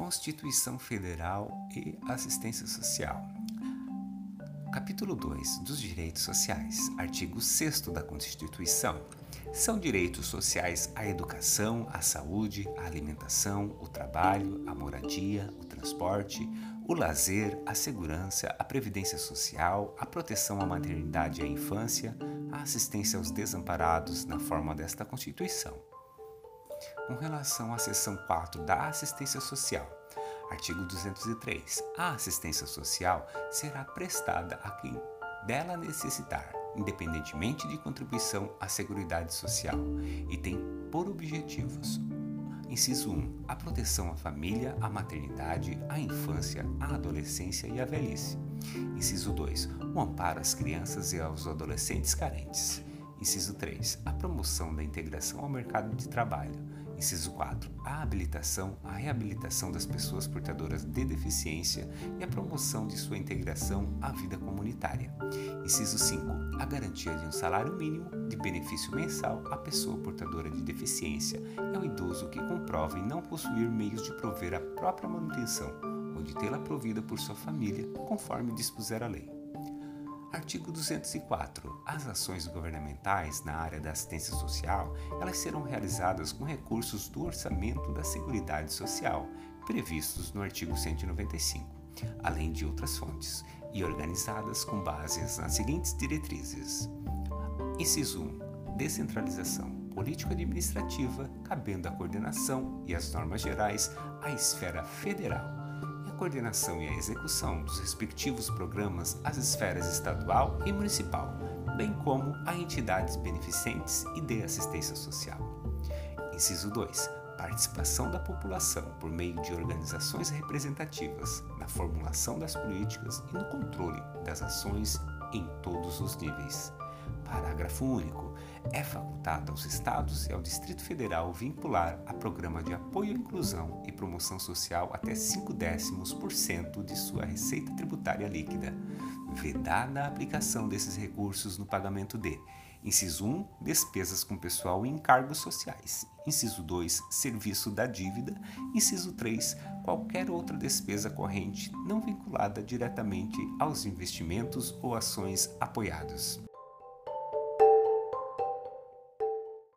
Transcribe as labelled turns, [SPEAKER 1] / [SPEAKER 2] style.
[SPEAKER 1] Constituição Federal e Assistência Social. Capítulo 2 dos Direitos Sociais, artigo 6 da Constituição. São direitos sociais a educação, a saúde, a alimentação, o trabalho, a moradia, o transporte, o lazer, a segurança, a previdência social, a proteção à maternidade e à infância, a assistência aos desamparados na forma desta Constituição. Com relação à seção 4 da assistência social, Artigo 203. A assistência social será prestada a quem dela necessitar, independentemente de contribuição à Seguridade Social, e tem por objetivos: inciso 1, a proteção à família, à maternidade, à infância, à adolescência e à velhice. Inciso 2, o amparo às crianças e aos adolescentes carentes. Inciso 3, a promoção da integração ao mercado de trabalho. Inciso 4. A habilitação, a reabilitação das pessoas portadoras de deficiência e a promoção de sua integração à vida comunitária. Inciso 5. A garantia de um salário mínimo de benefício mensal à pessoa portadora de deficiência e ao idoso que comprove não possuir meios de prover a própria manutenção ou de tê-la provida por sua família, conforme dispuser a lei. Artigo 204. As ações governamentais na área da assistência social, elas serão realizadas com recursos do orçamento da Seguridade Social, previstos no artigo 195, além de outras fontes, e organizadas com bases nas seguintes diretrizes. Inciso 1. Descentralização político-administrativa, cabendo a coordenação e as normas gerais à esfera federal coordenação e a execução dos respectivos programas às esferas estadual e municipal, bem como a entidades beneficentes e de assistência social. Inciso 2. Participação da população por meio de organizações representativas na formulação das políticas e no controle das ações em todos os níveis. Parágrafo único. É facultado aos Estados e ao Distrito Federal vincular a programa de apoio à inclusão e promoção social até 5 décimos por cento de sua receita tributária líquida, vedada a aplicação desses recursos no pagamento de Inciso 1, despesas com pessoal e encargos sociais. Inciso 2, serviço da dívida. Inciso 3, qualquer outra despesa corrente não vinculada diretamente aos investimentos ou ações apoiados.